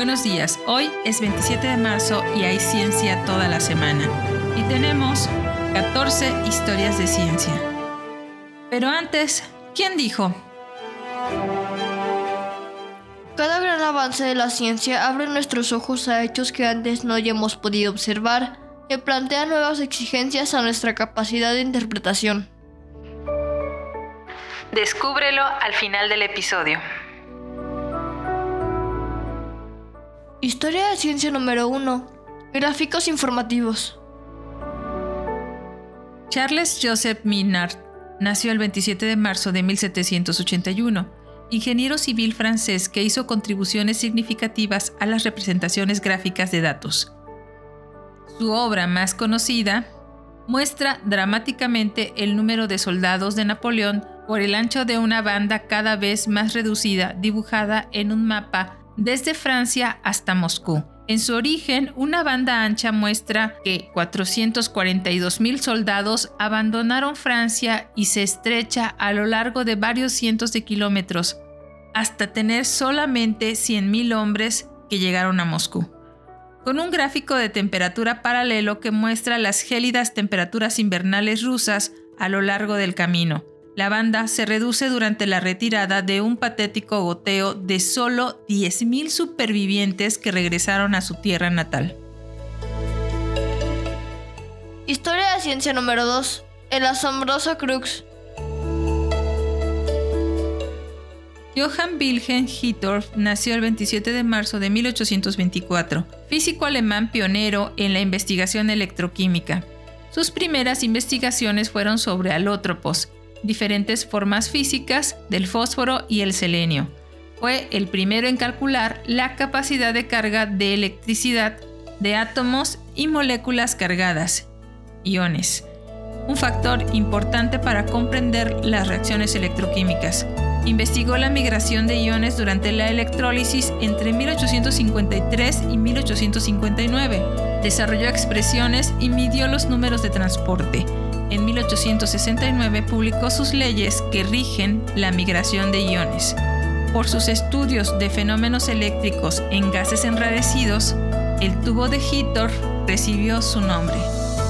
Buenos días, hoy es 27 de marzo y hay ciencia toda la semana. Y tenemos 14 historias de ciencia. Pero antes, ¿quién dijo? Cada gran avance de la ciencia abre nuestros ojos a hechos que antes no hayamos podido observar y plantea nuevas exigencias a nuestra capacidad de interpretación. Descúbrelo al final del episodio. Historia de ciencia número 1. Gráficos informativos. Charles Joseph Minard nació el 27 de marzo de 1781, ingeniero civil francés que hizo contribuciones significativas a las representaciones gráficas de datos. Su obra más conocida muestra dramáticamente el número de soldados de Napoleón por el ancho de una banda cada vez más reducida dibujada en un mapa desde Francia hasta Moscú. En su origen, una banda ancha muestra que 442.000 soldados abandonaron Francia y se estrecha a lo largo de varios cientos de kilómetros, hasta tener solamente 100.000 hombres que llegaron a Moscú. Con un gráfico de temperatura paralelo que muestra las gélidas temperaturas invernales rusas a lo largo del camino, la banda se reduce durante la retirada de un patético goteo de solo 10.000 supervivientes que regresaron a su tierra natal. Historia de ciencia número 2. El asombroso Crux. Johann Wilhelm Hittorf nació el 27 de marzo de 1824, físico alemán pionero en la investigación electroquímica. Sus primeras investigaciones fueron sobre alótropos, diferentes formas físicas del fósforo y el selenio. Fue el primero en calcular la capacidad de carga de electricidad de átomos y moléculas cargadas, iones, un factor importante para comprender las reacciones electroquímicas. Investigó la migración de iones durante la electrólisis entre 1853 y 1859. Desarrolló expresiones y midió los números de transporte en 1869 publicó sus leyes que rigen la migración de iones. Por sus estudios de fenómenos eléctricos en gases enrarecidos, el tubo de Hittorf recibió su nombre.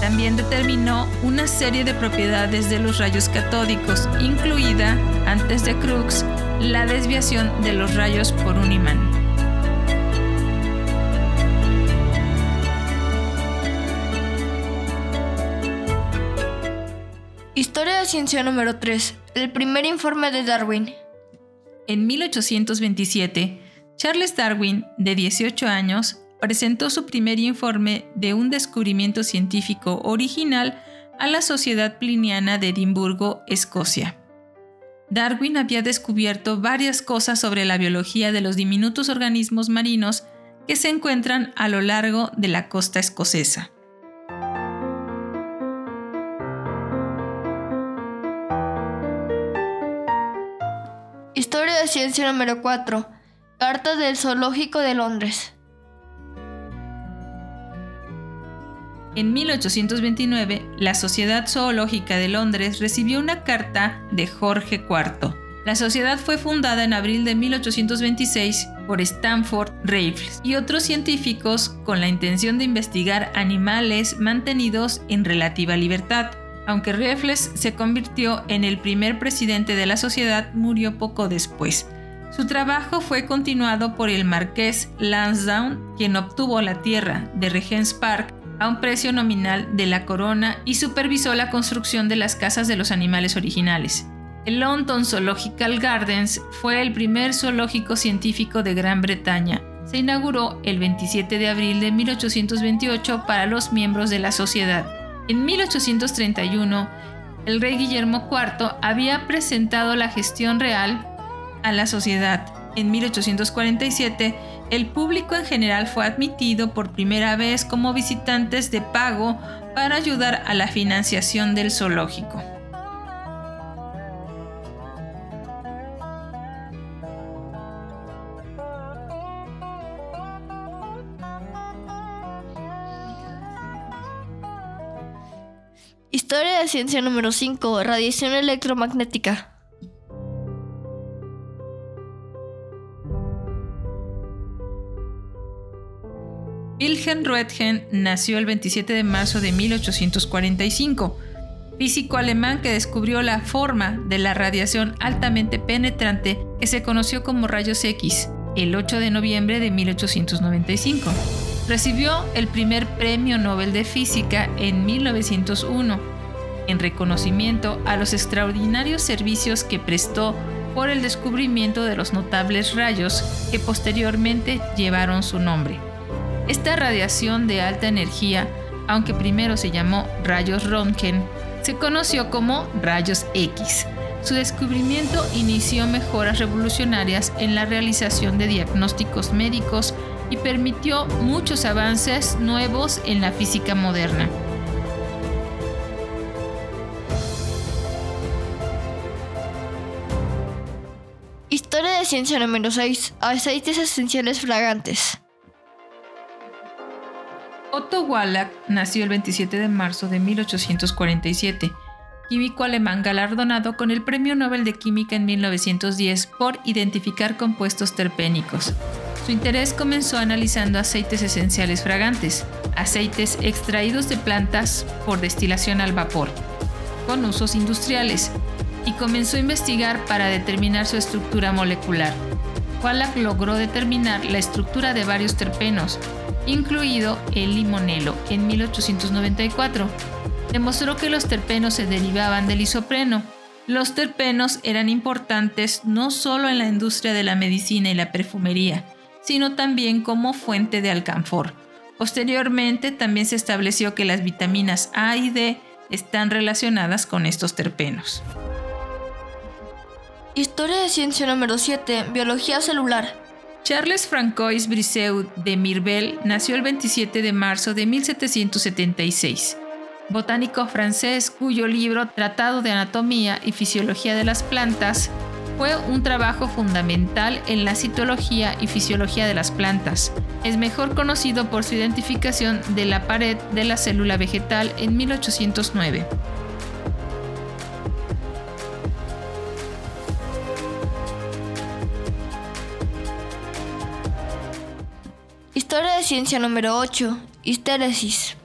También determinó una serie de propiedades de los rayos catódicos, incluida, antes de Crookes, la desviación de los rayos por un imán. Historia de ciencia número 3. El primer informe de Darwin. En 1827, Charles Darwin, de 18 años, presentó su primer informe de un descubrimiento científico original a la Sociedad Pliniana de Edimburgo, Escocia. Darwin había descubierto varias cosas sobre la biología de los diminutos organismos marinos que se encuentran a lo largo de la costa escocesa. Ciencia número 4. Carta del Zoológico de Londres. En 1829, la Sociedad Zoológica de Londres recibió una carta de Jorge IV. La sociedad fue fundada en abril de 1826 por Stanford Raffles y otros científicos con la intención de investigar animales mantenidos en relativa libertad aunque Raffles se convirtió en el primer presidente de la sociedad, murió poco después. Su trabajo fue continuado por el marqués Lansdowne, quien obtuvo la tierra de Regent's Park a un precio nominal de la corona y supervisó la construcción de las casas de los animales originales. El London Zoological Gardens fue el primer zoológico científico de Gran Bretaña. Se inauguró el 27 de abril de 1828 para los miembros de la sociedad. En 1831, el rey Guillermo IV había presentado la gestión real a la sociedad. En 1847, el público en general fue admitido por primera vez como visitantes de pago para ayudar a la financiación del zoológico. Historia de ciencia número 5. Radiación electromagnética. Wilhelm Röntgen nació el 27 de marzo de 1845, físico alemán que descubrió la forma de la radiación altamente penetrante que se conoció como rayos X el 8 de noviembre de 1895. Recibió el primer premio Nobel de Física en 1901, en reconocimiento a los extraordinarios servicios que prestó por el descubrimiento de los notables rayos que posteriormente llevaron su nombre. Esta radiación de alta energía, aunque primero se llamó rayos Röntgen, se conoció como rayos X. Su descubrimiento inició mejoras revolucionarias en la realización de diagnósticos médicos y permitió muchos avances nuevos en la física moderna. Ciencia número 6. Aceites esenciales fragantes. Otto Wallach nació el 27 de marzo de 1847, químico alemán galardonado con el Premio Nobel de Química en 1910 por identificar compuestos terpénicos. Su interés comenzó analizando aceites esenciales fragantes, aceites extraídos de plantas por destilación al vapor, con usos industriales, y comenzó a investigar para determinar su estructura molecular. Wallach logró determinar la estructura de varios terpenos, incluido el limonelo, en 1894. Demostró que los terpenos se derivaban del isopreno. Los terpenos eran importantes no solo en la industria de la medicina y la perfumería, sino también como fuente de alcanfor. Posteriormente también se estableció que las vitaminas A y D están relacionadas con estos terpenos. Historia de ciencia número 7. Biología celular. Charles Francois Brisseau de Mirbeil nació el 27 de marzo de 1776. Botánico francés cuyo libro Tratado de Anatomía y Fisiología de las Plantas fue un trabajo fundamental en la citología y fisiología de las plantas. Es mejor conocido por su identificación de la pared de la célula vegetal en 1809. Historia de ciencia número 8. Histéresis.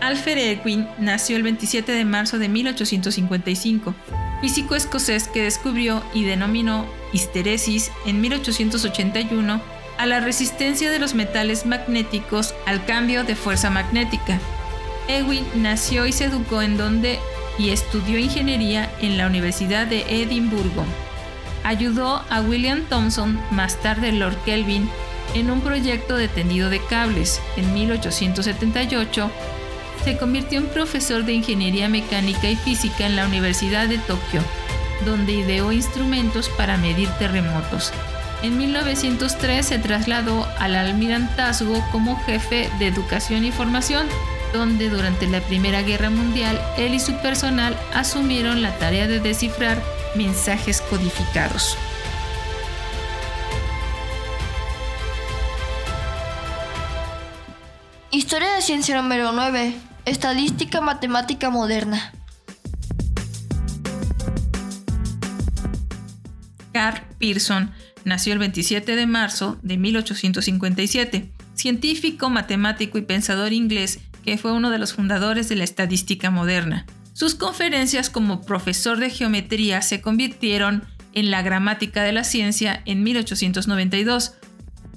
Alfred Edwin nació el 27 de marzo de 1855, físico escocés que descubrió y denominó histeresis en 1881 a la resistencia de los metales magnéticos al cambio de fuerza magnética. Edwin nació y se educó en donde y estudió ingeniería en la Universidad de Edimburgo ayudó a William Thomson, más tarde Lord Kelvin, en un proyecto de tendido de cables. En 1878 se convirtió en profesor de Ingeniería Mecánica y Física en la Universidad de Tokio, donde ideó instrumentos para medir terremotos. En 1903 se trasladó al almirantazgo como jefe de educación y formación, donde durante la Primera Guerra Mundial él y su personal asumieron la tarea de descifrar mensajes codificados. Historia de ciencia número 9. Estadística matemática moderna. Carl Pearson nació el 27 de marzo de 1857, científico, matemático y pensador inglés que fue uno de los fundadores de la estadística moderna. Sus conferencias como profesor de geometría se convirtieron en la gramática de la ciencia en 1892,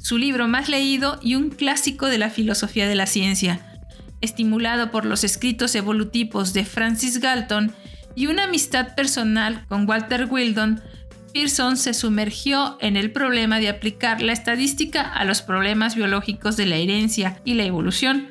su libro más leído y un clásico de la filosofía de la ciencia. Estimulado por los escritos evolutivos de Francis Galton y una amistad personal con Walter Wildon, Pearson se sumergió en el problema de aplicar la estadística a los problemas biológicos de la herencia y la evolución.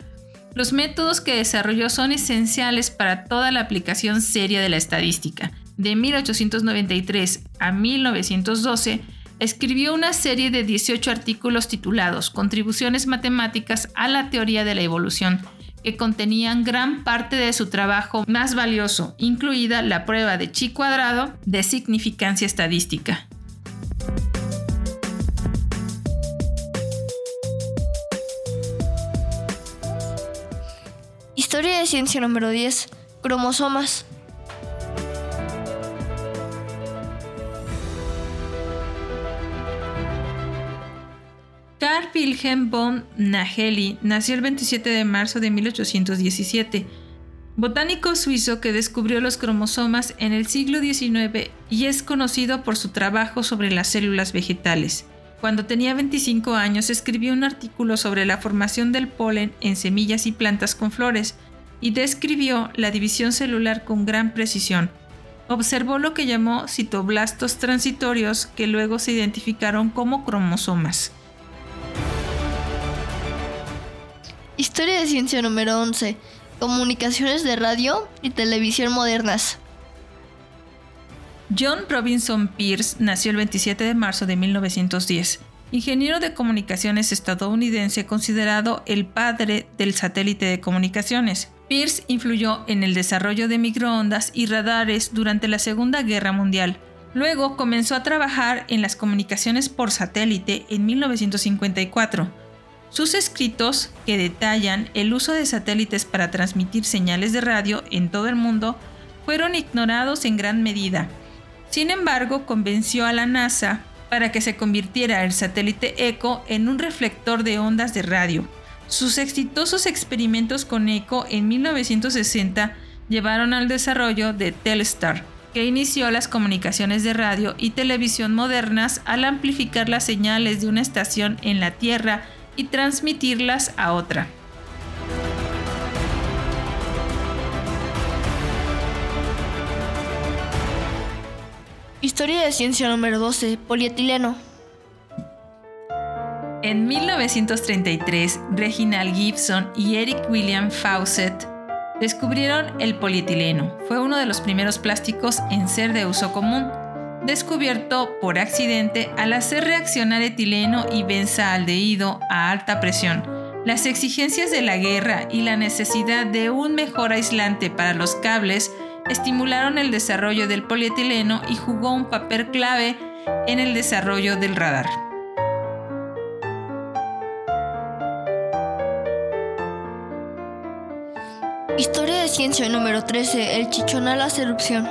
Los métodos que desarrolló son esenciales para toda la aplicación seria de la estadística. De 1893 a 1912, escribió una serie de 18 artículos titulados Contribuciones matemáticas a la teoría de la evolución, que contenían gran parte de su trabajo más valioso, incluida la prueba de chi cuadrado de significancia estadística. Historia de ciencia número 10. Cromosomas. Carl Wilhelm von Nageli nació el 27 de marzo de 1817, botánico suizo que descubrió los cromosomas en el siglo XIX y es conocido por su trabajo sobre las células vegetales. Cuando tenía 25 años escribió un artículo sobre la formación del polen en semillas y plantas con flores y describió la división celular con gran precisión. Observó lo que llamó citoblastos transitorios que luego se identificaron como cromosomas. Historia de ciencia número 11. Comunicaciones de radio y televisión modernas. John Robinson Pierce nació el 27 de marzo de 1910, ingeniero de comunicaciones estadounidense considerado el padre del satélite de comunicaciones. Pierce influyó en el desarrollo de microondas y radares durante la Segunda Guerra Mundial. Luego comenzó a trabajar en las comunicaciones por satélite en 1954 sus escritos, que detallan el uso de satélites para transmitir señales de radio en todo el mundo, fueron ignorados en gran medida. Sin embargo, convenció a la NASA para que se convirtiera el satélite ECHO en un reflector de ondas de radio. Sus exitosos experimentos con ECHO en 1960 llevaron al desarrollo de Telstar, que inició las comunicaciones de radio y televisión modernas al amplificar las señales de una estación en la Tierra y transmitirlas a otra. Historia de ciencia número 12. Polietileno. En 1933, Reginald Gibson y Eric William Fawcett descubrieron el polietileno. Fue uno de los primeros plásticos en ser de uso común descubierto por accidente al hacer reaccionar etileno y benzaldehído a alta presión. Las exigencias de la guerra y la necesidad de un mejor aislante para los cables estimularon el desarrollo del polietileno y jugó un papel clave en el desarrollo del radar. Historia de ciencia número 13. El chichonal hace erupción.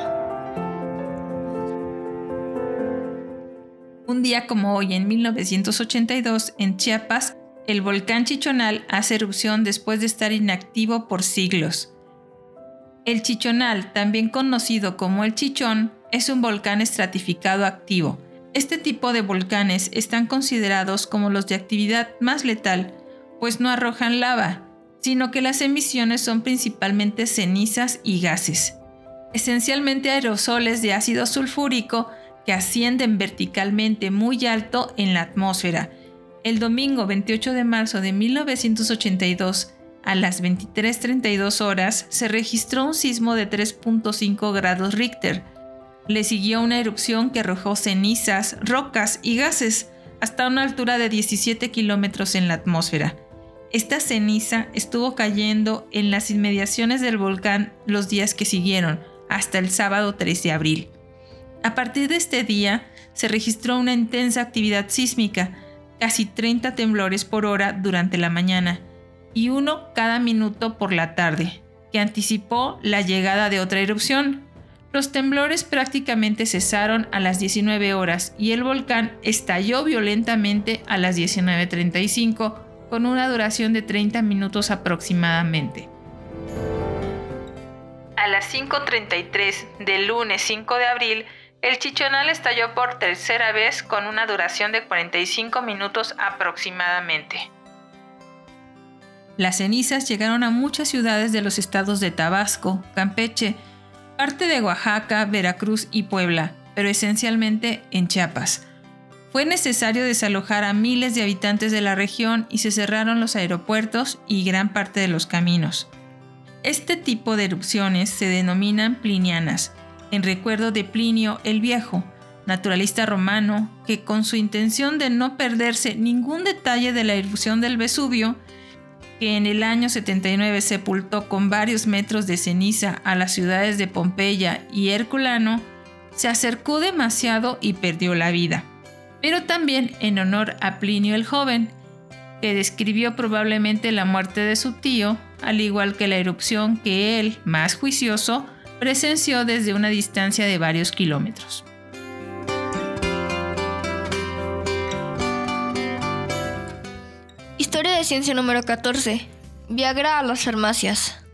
Un día como hoy, en 1982, en Chiapas, el volcán Chichonal hace erupción después de estar inactivo por siglos. El Chichonal, también conocido como el Chichón, es un volcán estratificado activo. Este tipo de volcanes están considerados como los de actividad más letal, pues no arrojan lava, sino que las emisiones son principalmente cenizas y gases. Esencialmente aerosoles de ácido sulfúrico que ascienden verticalmente muy alto en la atmósfera. El domingo 28 de marzo de 1982, a las 23.32 horas, se registró un sismo de 3.5 grados Richter. Le siguió una erupción que arrojó cenizas, rocas y gases hasta una altura de 17 kilómetros en la atmósfera. Esta ceniza estuvo cayendo en las inmediaciones del volcán los días que siguieron, hasta el sábado 3 de abril. A partir de este día se registró una intensa actividad sísmica, casi 30 temblores por hora durante la mañana y uno cada minuto por la tarde, que anticipó la llegada de otra erupción. Los temblores prácticamente cesaron a las 19 horas y el volcán estalló violentamente a las 19.35 con una duración de 30 minutos aproximadamente. A las 5.33 del lunes 5 de abril, el chichonal estalló por tercera vez con una duración de 45 minutos aproximadamente. Las cenizas llegaron a muchas ciudades de los estados de Tabasco, Campeche, parte de Oaxaca, Veracruz y Puebla, pero esencialmente en Chiapas. Fue necesario desalojar a miles de habitantes de la región y se cerraron los aeropuertos y gran parte de los caminos. Este tipo de erupciones se denominan plinianas en recuerdo de Plinio el Viejo, naturalista romano, que con su intención de no perderse ningún detalle de la erupción del Vesubio, que en el año 79 sepultó con varios metros de ceniza a las ciudades de Pompeya y Herculano, se acercó demasiado y perdió la vida. Pero también en honor a Plinio el Joven, que describió probablemente la muerte de su tío, al igual que la erupción que él, más juicioso, presenció desde una distancia de varios kilómetros. Historia de ciencia número 14. Viagra a las farmacias.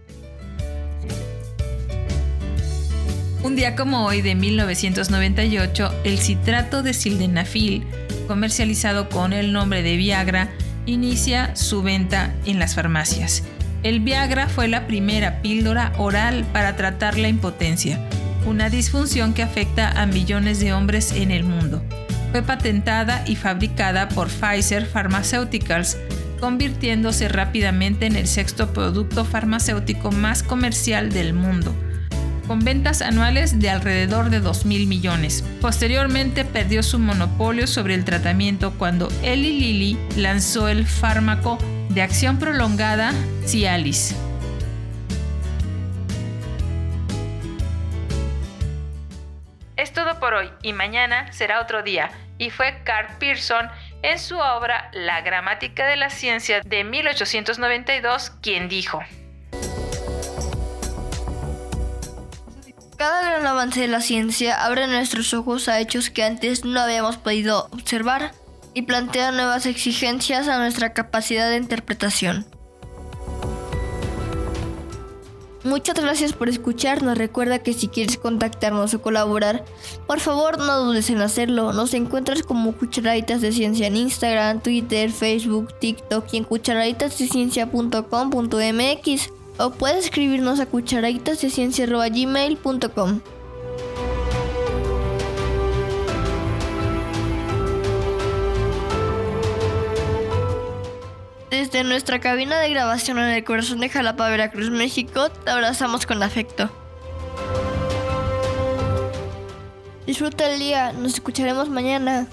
Un día como hoy de 1998, el citrato de sildenafil, comercializado con el nombre de Viagra, inicia su venta en las farmacias. El Viagra fue la primera píldora oral para tratar la impotencia, una disfunción que afecta a millones de hombres en el mundo. Fue patentada y fabricada por Pfizer Pharmaceuticals, convirtiéndose rápidamente en el sexto producto farmacéutico más comercial del mundo con ventas anuales de alrededor de 2 mil millones. Posteriormente perdió su monopolio sobre el tratamiento cuando Eli Lilly lanzó el fármaco de acción prolongada Cialis. Es todo por hoy y mañana será otro día. Y fue Carl Pearson en su obra La gramática de la ciencia de 1892 quien dijo. Cada gran avance de la ciencia abre nuestros ojos a hechos que antes no habíamos podido observar y plantea nuevas exigencias a nuestra capacidad de interpretación. Muchas gracias por escucharnos. Recuerda que si quieres contactarnos o colaborar, por favor no dudes en hacerlo. Nos encuentras como Cucharaditas de Ciencia en Instagram, Twitter, Facebook, TikTok y en cucharaditasdeciencia.com.mx o puedes escribirnos a cucharaditasdeciencia.gmail.com. Desde nuestra cabina de grabación en el corazón de Jalapa, Veracruz, México, te abrazamos con afecto. Disfruta el día, nos escucharemos mañana.